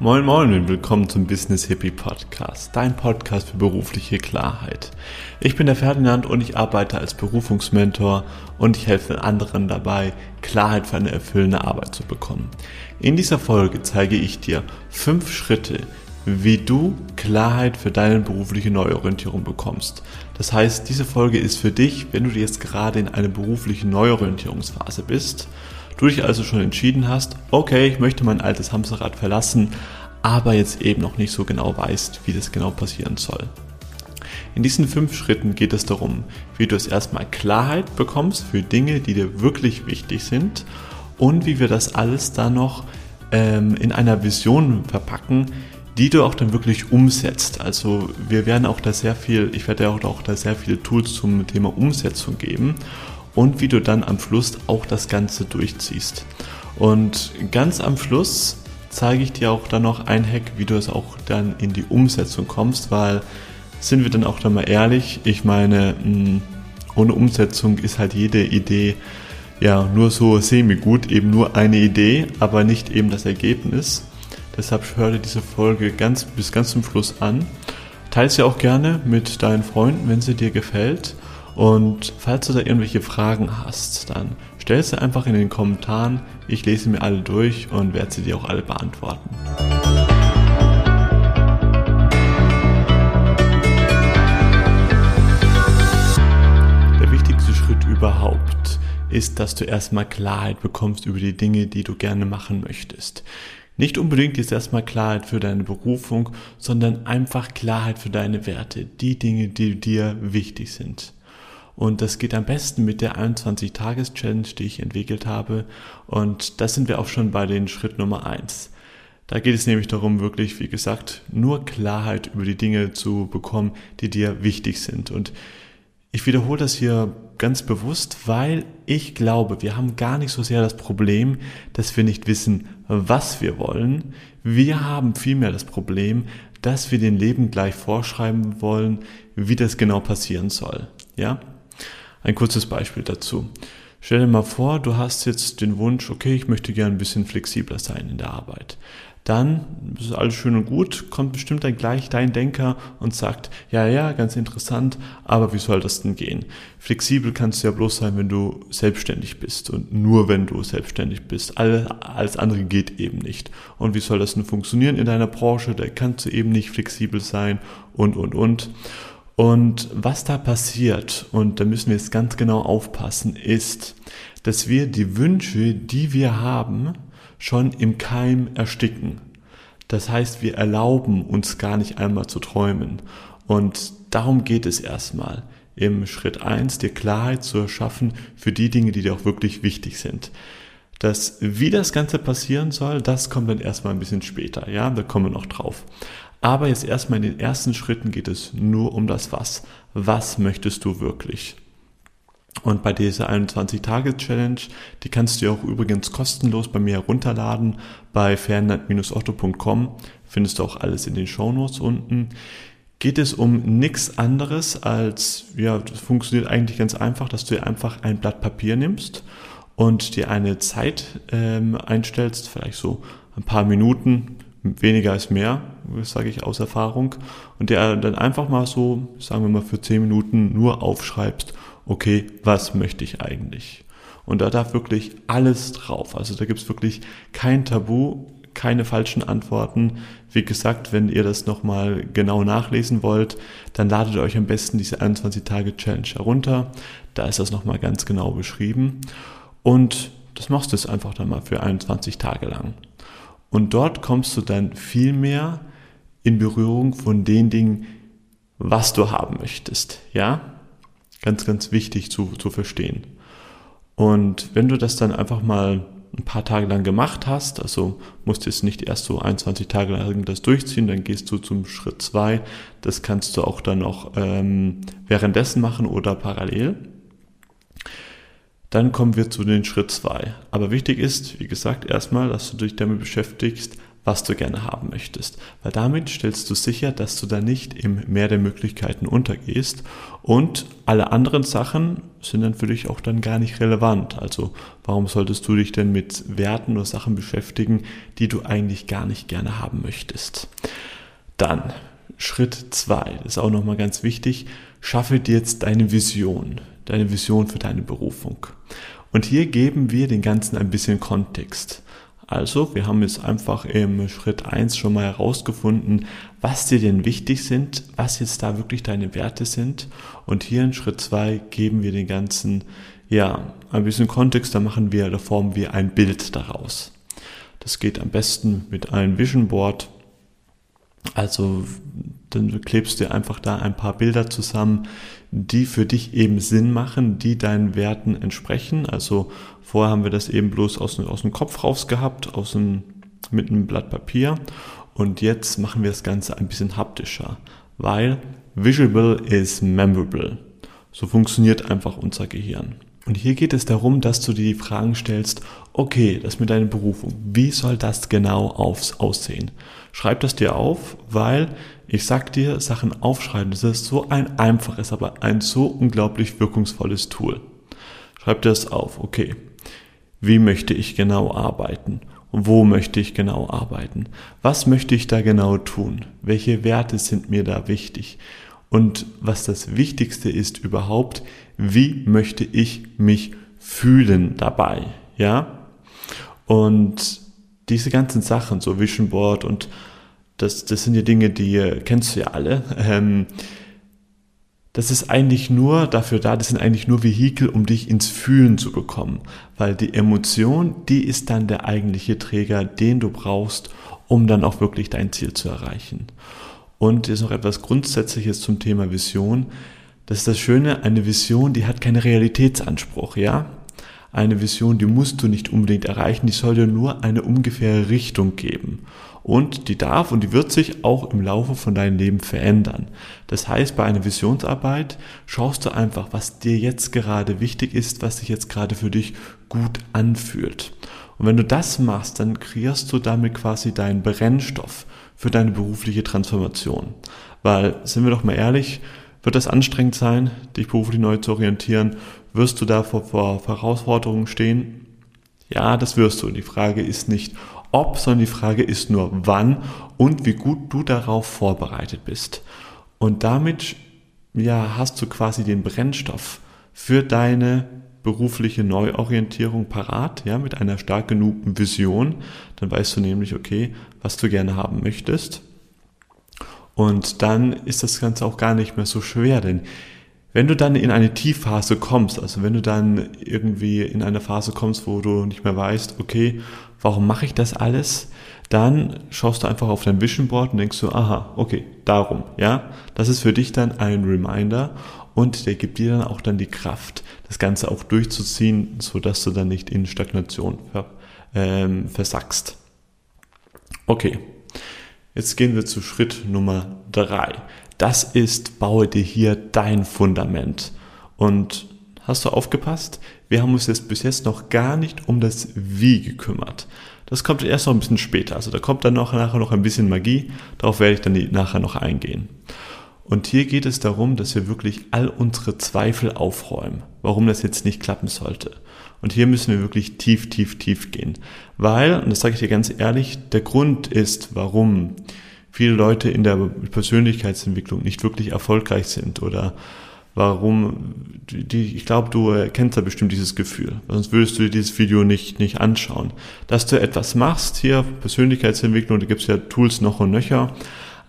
Moin Moin und willkommen zum Business Hippie Podcast, dein Podcast für berufliche Klarheit. Ich bin der Ferdinand und ich arbeite als Berufungsmentor und ich helfe anderen dabei, Klarheit für eine erfüllende Arbeit zu bekommen. In dieser Folge zeige ich dir fünf Schritte, wie du Klarheit für deine berufliche Neuorientierung bekommst. Das heißt, diese Folge ist für dich, wenn du jetzt gerade in einer beruflichen Neuorientierungsphase bist du dich also schon entschieden hast, okay, ich möchte mein altes Hamsterrad verlassen, aber jetzt eben noch nicht so genau weißt, wie das genau passieren soll. In diesen fünf Schritten geht es darum, wie du es erstmal Klarheit bekommst für Dinge, die dir wirklich wichtig sind und wie wir das alles dann noch ähm, in einer Vision verpacken, die du auch dann wirklich umsetzt. Also wir werden auch da sehr viel, ich werde auch, auch da sehr viele Tools zum Thema Umsetzung geben und wie du dann am Schluss auch das Ganze durchziehst. Und ganz am Schluss zeige ich dir auch dann noch ein Hack, wie du es auch dann in die Umsetzung kommst, weil sind wir dann auch dann mal ehrlich, ich meine, hm, ohne Umsetzung ist halt jede Idee ja nur so semi-gut, eben nur eine Idee, aber nicht eben das Ergebnis. Deshalb höre dir diese Folge ganz bis ganz zum Schluss an. Teile sie auch gerne mit deinen Freunden, wenn sie dir gefällt. Und falls du da irgendwelche Fragen hast, dann stell sie einfach in den Kommentaren. Ich lese mir alle durch und werde sie dir auch alle beantworten. Der wichtigste Schritt überhaupt ist, dass du erstmal Klarheit bekommst über die Dinge, die du gerne machen möchtest. Nicht unbedingt jetzt erstmal Klarheit für deine Berufung, sondern einfach Klarheit für deine Werte, die Dinge, die dir wichtig sind. Und das geht am besten mit der 21-Tages-Challenge, die ich entwickelt habe. Und da sind wir auch schon bei den Schritt Nummer eins. Da geht es nämlich darum, wirklich, wie gesagt, nur Klarheit über die Dinge zu bekommen, die dir wichtig sind. Und ich wiederhole das hier ganz bewusst, weil ich glaube, wir haben gar nicht so sehr das Problem, dass wir nicht wissen, was wir wollen. Wir haben vielmehr das Problem, dass wir den Leben gleich vorschreiben wollen, wie das genau passieren soll. Ja? Ein kurzes Beispiel dazu. Stell dir mal vor, du hast jetzt den Wunsch, okay, ich möchte gerne ein bisschen flexibler sein in der Arbeit. Dann ist alles schön und gut, kommt bestimmt dann gleich dein Denker und sagt, ja, ja, ganz interessant, aber wie soll das denn gehen? Flexibel kannst du ja bloß sein, wenn du selbstständig bist und nur wenn du selbstständig bist. Alles andere geht eben nicht. Und wie soll das denn funktionieren in deiner Branche? Da kannst du eben nicht flexibel sein und, und, und. Und was da passiert, und da müssen wir jetzt ganz genau aufpassen, ist, dass wir die Wünsche, die wir haben, schon im Keim ersticken. Das heißt, wir erlauben uns gar nicht einmal zu träumen. Und darum geht es erstmal. Im Schritt eins dir Klarheit zu erschaffen für die Dinge, die dir auch wirklich wichtig sind. Das, wie das Ganze passieren soll, das kommt dann erstmal ein bisschen später. Ja, da kommen wir noch drauf. Aber jetzt erstmal in den ersten Schritten geht es nur um das Was. Was möchtest du wirklich? Und bei dieser 21-Tage-Challenge, die kannst du ja auch übrigens kostenlos bei mir herunterladen. Bei fernand-otto.com findest du auch alles in den Shownotes unten. Geht es um nichts anderes als, ja, das funktioniert eigentlich ganz einfach, dass du dir einfach ein Blatt Papier nimmst und dir eine Zeit ähm, einstellst, vielleicht so ein paar Minuten, weniger ist mehr, sage ich aus Erfahrung, und der dann einfach mal so, sagen wir mal für zehn Minuten nur aufschreibst, okay, was möchte ich eigentlich? Und da darf wirklich alles drauf. Also da gibt's wirklich kein Tabu, keine falschen Antworten. Wie gesagt, wenn ihr das nochmal genau nachlesen wollt, dann ladet euch am besten diese 21 Tage Challenge herunter. Da ist das nochmal ganz genau beschrieben. Und das machst du jetzt einfach dann mal für 21 Tage lang. Und dort kommst du dann viel mehr in Berührung von den Dingen, was du haben möchtest. Ja? Ganz, ganz wichtig zu, zu verstehen. Und wenn du das dann einfach mal ein paar Tage lang gemacht hast, also musst du jetzt nicht erst so 21 Tage lang das durchziehen, dann gehst du zum Schritt zwei. Das kannst du auch dann noch ähm, währenddessen machen oder parallel. Dann kommen wir zu den Schritt zwei. Aber wichtig ist, wie gesagt, erstmal, dass du dich damit beschäftigst, was du gerne haben möchtest. Weil damit stellst du sicher, dass du da nicht im Meer der Möglichkeiten untergehst und alle anderen Sachen sind dann für dich auch dann gar nicht relevant. Also warum solltest du dich denn mit Werten oder Sachen beschäftigen, die du eigentlich gar nicht gerne haben möchtest? Dann Schritt zwei, das ist auch nochmal ganz wichtig, schaffe dir jetzt deine Vision, deine Vision für deine Berufung. Und hier geben wir den Ganzen ein bisschen Kontext. Also, wir haben jetzt einfach im Schritt eins schon mal herausgefunden, was dir denn wichtig sind, was jetzt da wirklich deine Werte sind. Und hier in Schritt zwei geben wir den ganzen, ja, ein bisschen Kontext, da machen wir, da formen wir ein Bild daraus. Das geht am besten mit einem Vision Board. Also, dann klebst du einfach da ein paar Bilder zusammen, die für dich eben Sinn machen, die deinen Werten entsprechen. Also vorher haben wir das eben bloß aus, aus dem Kopf raus gehabt, aus dem, mit einem Blatt Papier. Und jetzt machen wir das Ganze ein bisschen haptischer, weil Visual is memorable. So funktioniert einfach unser Gehirn. Und hier geht es darum, dass du dir die Fragen stellst, okay, das mit deiner Berufung, wie soll das genau aufs aussehen? Schreib das dir auf, weil ich sag dir, Sachen aufschreiben, das ist so ein einfaches, aber ein so unglaublich wirkungsvolles Tool. Schreib dir das auf, okay. Wie möchte ich genau arbeiten? Wo möchte ich genau arbeiten? Was möchte ich da genau tun? Welche Werte sind mir da wichtig? Und was das Wichtigste ist überhaupt, wie möchte ich mich fühlen dabei? Ja? Und diese ganzen Sachen, so Vision Board und das, das sind ja Dinge, die äh, kennst du ja alle. Ähm, das ist eigentlich nur dafür da, das sind eigentlich nur Vehikel, um dich ins Fühlen zu bekommen. Weil die Emotion, die ist dann der eigentliche Träger, den du brauchst, um dann auch wirklich dein Ziel zu erreichen. Und jetzt noch etwas Grundsätzliches zum Thema Vision. Das ist das Schöne, eine Vision, die hat keinen Realitätsanspruch, ja? Eine Vision, die musst du nicht unbedingt erreichen, die soll dir nur eine ungefähre Richtung geben. Und die darf und die wird sich auch im Laufe von deinem Leben verändern. Das heißt, bei einer Visionsarbeit schaust du einfach, was dir jetzt gerade wichtig ist, was sich jetzt gerade für dich gut anfühlt. Und wenn du das machst, dann kreierst du damit quasi deinen Brennstoff für deine berufliche Transformation. Weil, sind wir doch mal ehrlich, wird das anstrengend sein, dich beruflich neu zu orientieren? Wirst du da vor, vor Herausforderungen stehen? Ja, das wirst du. Und die Frage ist nicht ob, sondern die Frage ist nur wann und wie gut du darauf vorbereitet bist. Und damit ja, hast du quasi den Brennstoff für deine berufliche Neuorientierung parat, ja, mit einer stark genugen Vision. Dann weißt du nämlich, okay, was du gerne haben möchtest. Und dann ist das Ganze auch gar nicht mehr so schwer, denn wenn du dann in eine Tiefphase kommst, also wenn du dann irgendwie in eine Phase kommst, wo du nicht mehr weißt, okay, warum mache ich das alles? Dann schaust du einfach auf dein Vision Board und denkst so, aha, okay, darum, ja. Das ist für dich dann ein Reminder und der gibt dir dann auch dann die Kraft, das Ganze auch durchzuziehen, so dass du dann nicht in Stagnation ähm, versackst. Okay, jetzt gehen wir zu Schritt Nummer drei. Das ist, baue dir hier dein Fundament. Und hast du aufgepasst? Wir haben uns jetzt bis jetzt noch gar nicht um das Wie gekümmert. Das kommt erst noch ein bisschen später. Also da kommt dann noch nachher noch ein bisschen Magie. Darauf werde ich dann nachher noch eingehen. Und hier geht es darum, dass wir wirklich all unsere Zweifel aufräumen, warum das jetzt nicht klappen sollte. Und hier müssen wir wirklich tief, tief, tief gehen. Weil, und das sage ich dir ganz ehrlich, der Grund ist, warum viele Leute in der Persönlichkeitsentwicklung nicht wirklich erfolgreich sind oder warum die, ich glaube, du kennst ja bestimmt dieses Gefühl, sonst würdest du dir dieses Video nicht, nicht anschauen. Dass du etwas machst hier, Persönlichkeitsentwicklung, da gibt es ja Tools noch und nöcher,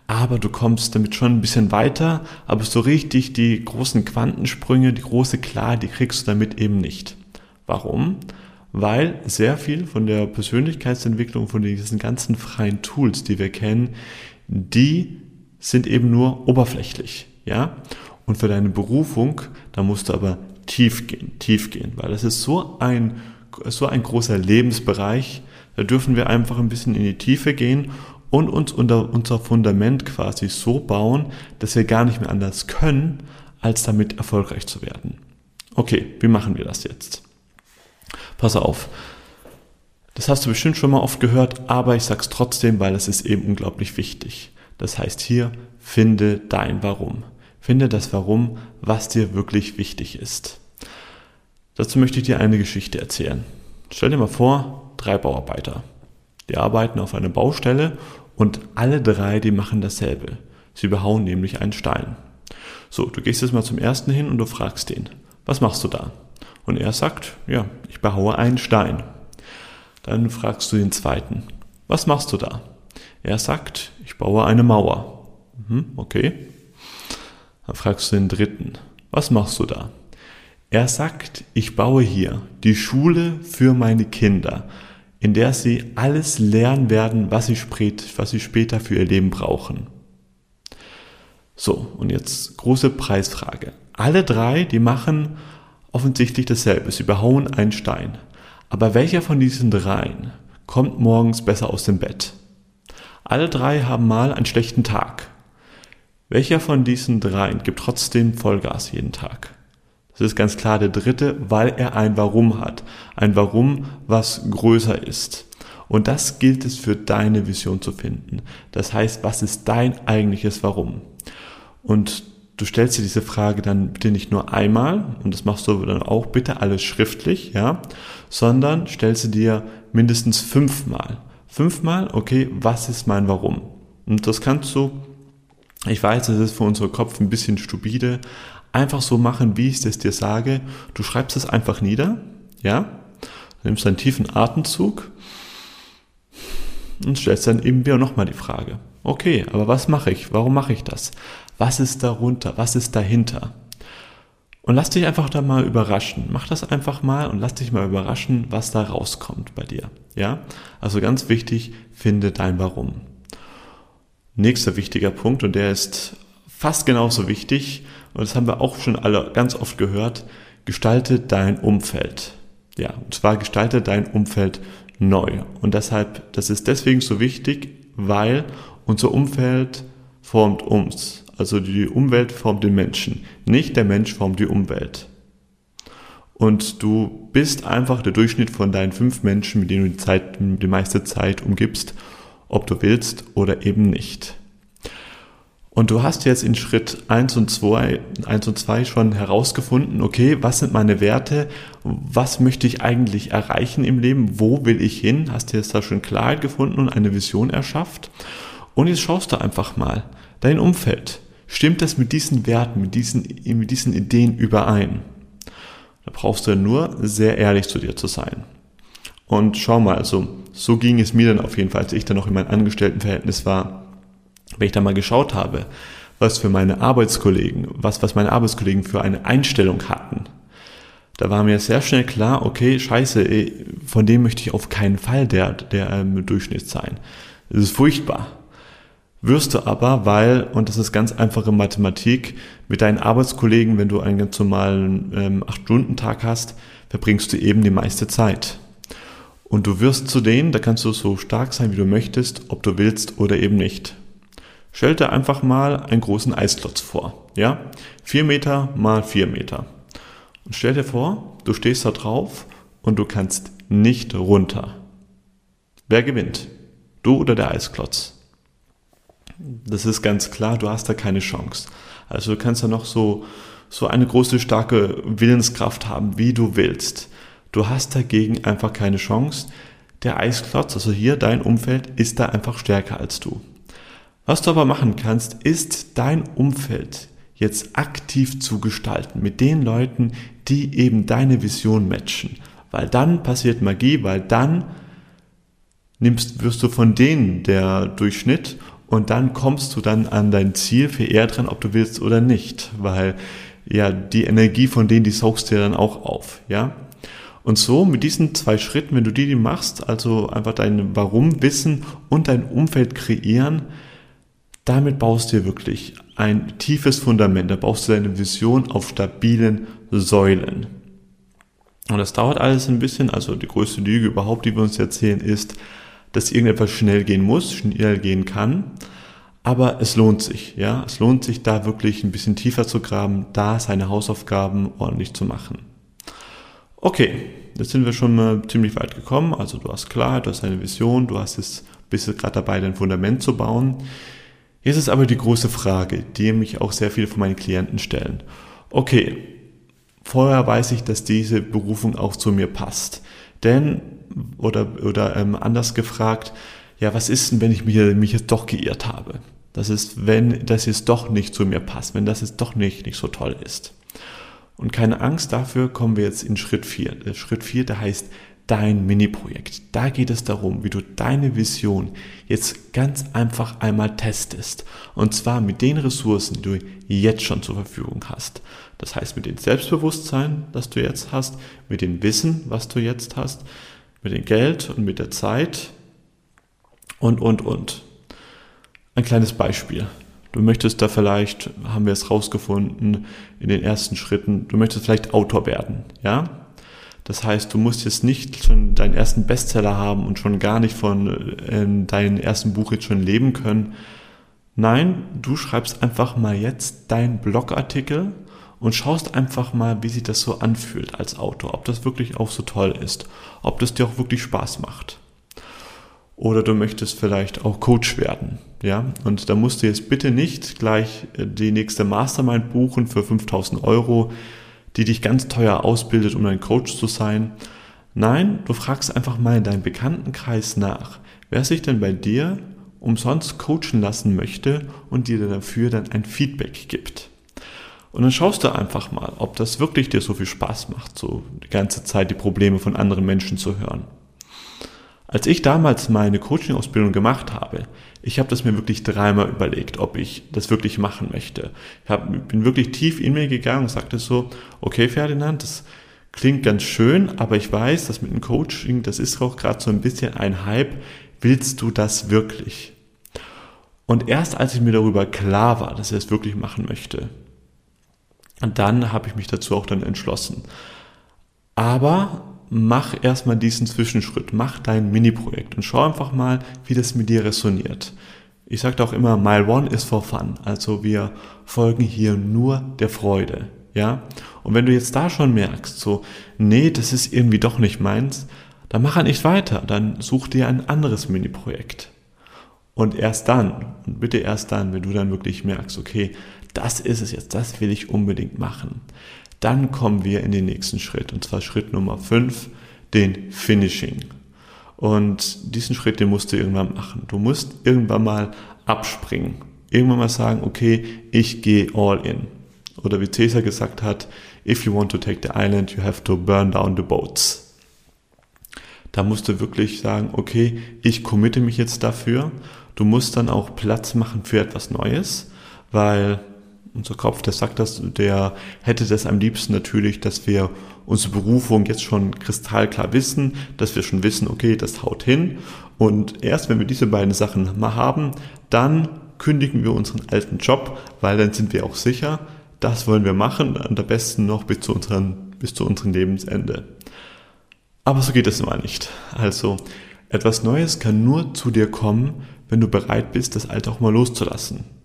aber du kommst damit schon ein bisschen weiter, aber so richtig die großen Quantensprünge, die große Klarheit, die kriegst du damit eben nicht. Warum? Weil sehr viel von der Persönlichkeitsentwicklung, von diesen ganzen freien Tools, die wir kennen, die sind eben nur oberflächlich, ja. Und für deine Berufung, da musst du aber tief gehen, tief gehen, weil das ist so ein, so ein großer Lebensbereich, da dürfen wir einfach ein bisschen in die Tiefe gehen und uns unter unser Fundament quasi so bauen, dass wir gar nicht mehr anders können, als damit erfolgreich zu werden. Okay, wie machen wir das jetzt? Pass auf. Das hast du bestimmt schon mal oft gehört, aber ich sag's trotzdem, weil es ist eben unglaublich wichtig. Das heißt hier, finde dein Warum. Finde das Warum, was dir wirklich wichtig ist. Dazu möchte ich dir eine Geschichte erzählen. Stell dir mal vor, drei Bauarbeiter. Die arbeiten auf einer Baustelle und alle drei, die machen dasselbe. Sie behauen nämlich einen Stein. So, du gehst jetzt mal zum ersten hin und du fragst ihn, was machst du da? Und er sagt, ja, ich behaue einen Stein. Dann fragst du den zweiten, was machst du da? Er sagt, ich baue eine Mauer. Mhm, okay. Dann fragst du den dritten, was machst du da? Er sagt, ich baue hier die Schule für meine Kinder, in der sie alles lernen werden, was sie, was sie später für ihr Leben brauchen. So, und jetzt große Preisfrage. Alle drei, die machen offensichtlich dasselbe. Sie behauen einen Stein. Aber welcher von diesen dreien kommt morgens besser aus dem Bett? Alle drei haben mal einen schlechten Tag. Welcher von diesen dreien gibt trotzdem Vollgas jeden Tag? Das ist ganz klar der dritte, weil er ein Warum hat. Ein Warum, was größer ist. Und das gilt es für deine Vision zu finden. Das heißt, was ist dein eigentliches Warum? Und du stellst dir diese Frage dann bitte nicht nur einmal, und das machst du dann auch bitte alles schriftlich, ja, sondern stellst du dir mindestens fünfmal. Fünfmal, okay, was ist mein Warum? Und das kannst du, ich weiß, das ist für unseren Kopf ein bisschen stupide, einfach so machen, wie ich es dir sage. Du schreibst es einfach nieder, ja, nimmst einen tiefen Atemzug und stellst dann eben wieder nochmal die Frage. Okay, aber was mache ich? Warum mache ich das? Was ist darunter? Was ist dahinter? Und lass dich einfach da mal überraschen. Mach das einfach mal und lass dich mal überraschen, was da rauskommt bei dir. Ja? Also ganz wichtig, finde dein Warum. Nächster wichtiger Punkt und der ist fast genauso wichtig und das haben wir auch schon alle ganz oft gehört, gestalte dein Umfeld. Ja, und zwar gestalte dein Umfeld neu. Und deshalb, das ist deswegen so wichtig, weil unser Umfeld formt uns. Also die Umwelt formt den Menschen, nicht der Mensch formt die Umwelt. Und du bist einfach der Durchschnitt von deinen fünf Menschen, mit denen du die, Zeit, die meiste Zeit umgibst, ob du willst oder eben nicht. Und du hast jetzt in Schritt 1 und 2, 1 und 2 schon herausgefunden, okay, was sind meine Werte? Was möchte ich eigentlich erreichen im Leben? Wo will ich hin? Hast du jetzt da schon Klarheit gefunden und eine Vision erschafft? Und jetzt schaust du einfach mal dein Umfeld. Stimmt das mit diesen Werten, mit diesen, mit diesen Ideen überein? Da brauchst du nur sehr ehrlich zu dir zu sein. Und schau mal, also so ging es mir dann auf jeden Fall, als ich dann noch in meinem Angestelltenverhältnis war, wenn ich da mal geschaut habe, was für meine Arbeitskollegen, was, was meine Arbeitskollegen für eine Einstellung hatten. Da war mir sehr schnell klar, okay, scheiße, ey, von dem möchte ich auf keinen Fall der, der ähm, Durchschnitt sein. Das ist furchtbar wirst du aber, weil, und das ist ganz einfache Mathematik, mit deinen Arbeitskollegen, wenn du einen ganz normalen ähm, 8-Stunden-Tag hast, verbringst du eben die meiste Zeit. Und du wirst zu denen, da kannst du so stark sein, wie du möchtest, ob du willst oder eben nicht. Stell dir einfach mal einen großen Eisklotz vor, ja? Vier Meter mal vier Meter. Und stell dir vor, du stehst da drauf und du kannst nicht runter. Wer gewinnt? Du oder der Eisklotz? Das ist ganz klar, du hast da keine Chance. Also du kannst da noch so, so eine große, starke Willenskraft haben, wie du willst. Du hast dagegen einfach keine Chance. Der Eisklotz, also hier dein Umfeld, ist da einfach stärker als du. Was du aber machen kannst, ist dein Umfeld jetzt aktiv zu gestalten mit den Leuten, die eben deine Vision matchen. Weil dann passiert Magie, weil dann nimmst, wirst du von denen der Durchschnitt und dann kommst du dann an dein Ziel für eher dran, ob du willst oder nicht, weil ja die Energie von denen, die saugst du ja dann auch auf, ja. Und so mit diesen zwei Schritten, wenn du die, die machst, also einfach dein Warum wissen und dein Umfeld kreieren, damit baust du dir wirklich ein tiefes Fundament, da baust du deine Vision auf stabilen Säulen. Und das dauert alles ein bisschen, also die größte Lüge überhaupt, die wir uns erzählen, ist, dass irgendetwas schnell gehen muss, schnell gehen kann. Aber es lohnt sich, ja. Es lohnt sich da wirklich ein bisschen tiefer zu graben, da seine Hausaufgaben ordentlich zu machen. Okay, jetzt sind wir schon mal ziemlich weit gekommen. Also du hast Klarheit, du hast eine Vision, du hast jetzt, bist gerade dabei, dein Fundament zu bauen. Jetzt ist aber die große Frage, die mich auch sehr viele von meinen Klienten stellen. Okay, vorher weiß ich, dass diese Berufung auch zu mir passt. Denn, oder, oder ähm, anders gefragt, ja, was ist denn, wenn ich mich, mich jetzt doch geirrt habe? Das ist, wenn das jetzt doch nicht zu mir passt, wenn das jetzt doch nicht, nicht so toll ist. Und keine Angst dafür kommen wir jetzt in Schritt 4. Der Schritt 4, der heißt dein Mini-Projekt. Da geht es darum, wie du deine Vision jetzt ganz einfach einmal testest. Und zwar mit den Ressourcen, die du jetzt schon zur Verfügung hast. Das heißt mit dem Selbstbewusstsein, das du jetzt hast, mit dem Wissen, was du jetzt hast, mit dem Geld und mit der Zeit und, und, und. Ein kleines Beispiel. Du möchtest da vielleicht, haben wir es rausgefunden in den ersten Schritten, du möchtest vielleicht Autor werden, ja? Das heißt, du musst jetzt nicht schon deinen ersten Bestseller haben und schon gar nicht von äh, deinem ersten Buch jetzt schon leben können. Nein, du schreibst einfach mal jetzt deinen Blogartikel und schaust einfach mal, wie sich das so anfühlt als Autor, ob das wirklich auch so toll ist, ob das dir auch wirklich Spaß macht. Oder du möchtest vielleicht auch Coach werden, ja, und da musst du jetzt bitte nicht gleich äh, die nächste Mastermind buchen für 5000 Euro, die dich ganz teuer ausbildet, um ein Coach zu sein. Nein, du fragst einfach mal in deinem Bekanntenkreis nach, wer sich denn bei dir umsonst coachen lassen möchte und dir dafür dann ein Feedback gibt. Und dann schaust du einfach mal, ob das wirklich dir so viel Spaß macht, so die ganze Zeit die Probleme von anderen Menschen zu hören. Als ich damals meine Coaching-Ausbildung gemacht habe, ich habe das mir wirklich dreimal überlegt, ob ich das wirklich machen möchte. Ich hab, bin wirklich tief in mir gegangen und sagte so, okay Ferdinand, das klingt ganz schön, aber ich weiß, dass mit dem Coaching, das ist auch gerade so ein bisschen ein Hype. Willst du das wirklich? Und erst als ich mir darüber klar war, dass ich es wirklich machen möchte, dann habe ich mich dazu auch dann entschlossen. Aber mach erstmal diesen Zwischenschritt, mach dein Mini-Projekt und schau einfach mal, wie das mit dir resoniert. Ich sage auch immer, Mile One is for fun. Also wir folgen hier nur der Freude. Ja? Und wenn du jetzt da schon merkst, so, nee, das ist irgendwie doch nicht meins, dann mach halt nicht weiter. Dann such dir ein anderes Mini-Projekt. Und erst dann, und bitte erst dann, wenn du dann wirklich merkst, okay, das ist es jetzt, das will ich unbedingt machen, dann kommen wir in den nächsten Schritt, und zwar Schritt Nummer 5, den Finishing. Und diesen Schritt, den musst du irgendwann machen. Du musst irgendwann mal abspringen. Irgendwann mal sagen, okay, ich gehe all in. Oder wie Caesar gesagt hat, if you want to take the island, you have to burn down the boats. Da musst du wirklich sagen, okay, ich committe mich jetzt dafür. Du musst dann auch Platz machen für etwas Neues, weil unser Kopf, der sagt das, der hätte das am liebsten natürlich, dass wir unsere Berufung jetzt schon kristallklar wissen, dass wir schon wissen, okay, das haut hin. Und erst wenn wir diese beiden Sachen mal haben, dann kündigen wir unseren alten Job, weil dann sind wir auch sicher, das wollen wir machen am besten noch bis zu unseren, bis zu unserem Lebensende. Aber so geht es immer nicht. Also, etwas Neues kann nur zu dir kommen, wenn du bereit bist, das Alte auch mal loszulassen.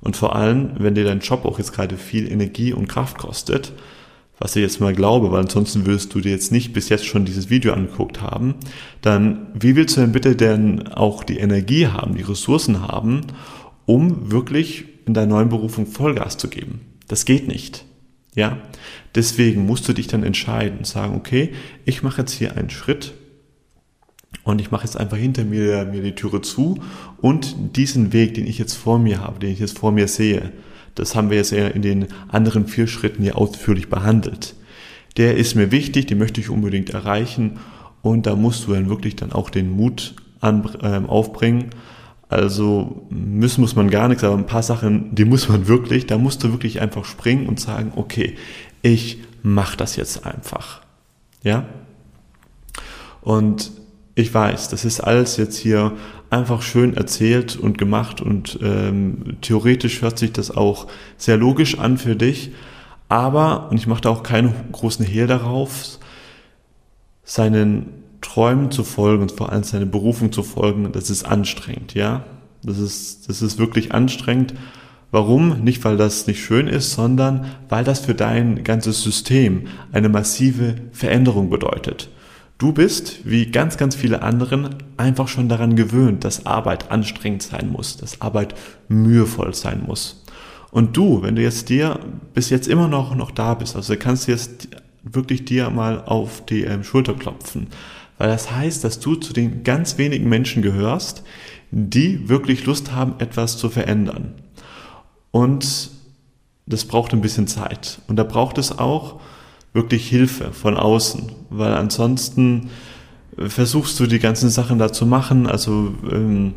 Und vor allem, wenn dir dein Job auch jetzt gerade viel Energie und Kraft kostet, was ich jetzt mal glaube, weil ansonsten würdest du dir jetzt nicht bis jetzt schon dieses Video angeguckt haben, dann wie willst du denn bitte denn auch die Energie haben, die Ressourcen haben, um wirklich in deiner neuen Berufung Vollgas zu geben? Das geht nicht. Ja, deswegen musst du dich dann entscheiden und sagen, okay, ich mache jetzt hier einen Schritt und ich mache jetzt einfach hinter mir, mir die Türe zu und diesen Weg, den ich jetzt vor mir habe, den ich jetzt vor mir sehe, das haben wir jetzt ja in den anderen vier Schritten hier ausführlich behandelt. Der ist mir wichtig, den möchte ich unbedingt erreichen und da musst du dann wirklich dann auch den Mut an, äh, aufbringen. Also müssen muss man gar nichts, aber ein paar Sachen, die muss man wirklich, da musst du wirklich einfach springen und sagen, okay, ich mach das jetzt einfach. Ja? Und ich weiß, das ist alles jetzt hier einfach schön erzählt und gemacht und ähm, theoretisch hört sich das auch sehr logisch an für dich, aber, und ich mache da auch keinen großen Hehl darauf, seinen Träumen zu folgen und vor allem seine Berufung zu folgen, das ist anstrengend, ja. Das ist, das ist wirklich anstrengend, Warum? Nicht, weil das nicht schön ist, sondern weil das für dein ganzes System eine massive Veränderung bedeutet. Du bist, wie ganz, ganz viele anderen, einfach schon daran gewöhnt, dass Arbeit anstrengend sein muss, dass Arbeit mühevoll sein muss. Und du, wenn du jetzt dir bis jetzt immer noch, noch da bist, also kannst du jetzt wirklich dir mal auf die ähm, Schulter klopfen, weil das heißt, dass du zu den ganz wenigen Menschen gehörst, die wirklich Lust haben, etwas zu verändern. Und das braucht ein bisschen Zeit. Und da braucht es auch wirklich Hilfe von außen, weil ansonsten versuchst du die ganzen Sachen da zu machen. Also ähm,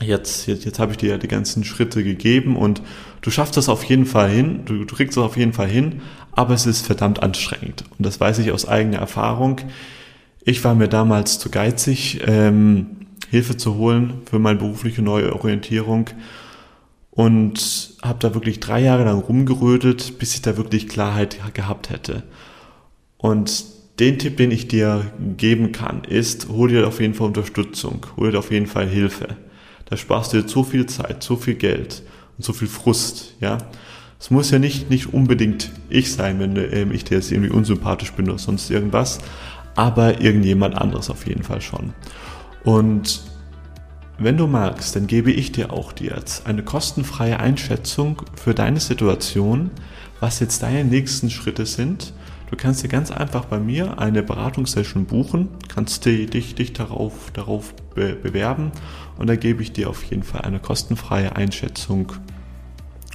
jetzt, jetzt, jetzt habe ich dir ja die ganzen Schritte gegeben und du schaffst das auf jeden Fall hin, du, du kriegst das auf jeden Fall hin, aber es ist verdammt anstrengend. Und das weiß ich aus eigener Erfahrung. Ich war mir damals zu geizig, ähm, Hilfe zu holen für meine berufliche Neuorientierung und habe da wirklich drei Jahre lang rumgerötet, bis ich da wirklich Klarheit gehabt hätte. Und den Tipp, den ich dir geben kann, ist, hol dir auf jeden Fall Unterstützung, hol dir auf jeden Fall Hilfe. Da sparst du dir so viel Zeit, so viel Geld und so viel Frust, ja. Es muss ja nicht, nicht unbedingt ich sein, wenn ähm, ich dir jetzt irgendwie unsympathisch bin oder sonst irgendwas, aber irgendjemand anderes auf jeden Fall schon. Und wenn du magst, dann gebe ich dir auch dir jetzt eine kostenfreie Einschätzung für deine Situation, was jetzt deine nächsten Schritte sind. Du kannst dir ganz einfach bei mir eine Beratungssession buchen, kannst dich, dich darauf, darauf be bewerben und da gebe ich dir auf jeden Fall eine kostenfreie Einschätzung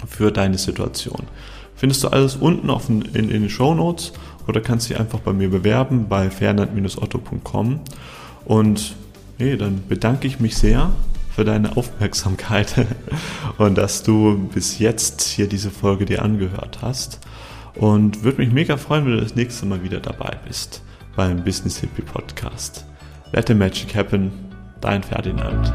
für deine Situation. Findest du alles unten auf in, in, in den Show Notes oder kannst dich einfach bei mir bewerben bei fernand-otto.com und hey, dann bedanke ich mich sehr für deine Aufmerksamkeit und dass du bis jetzt hier diese Folge dir angehört hast. Und würde mich mega freuen, wenn du das nächste Mal wieder dabei bist beim Business Hippie Podcast. Let the Magic Happen, dein Ferdinand.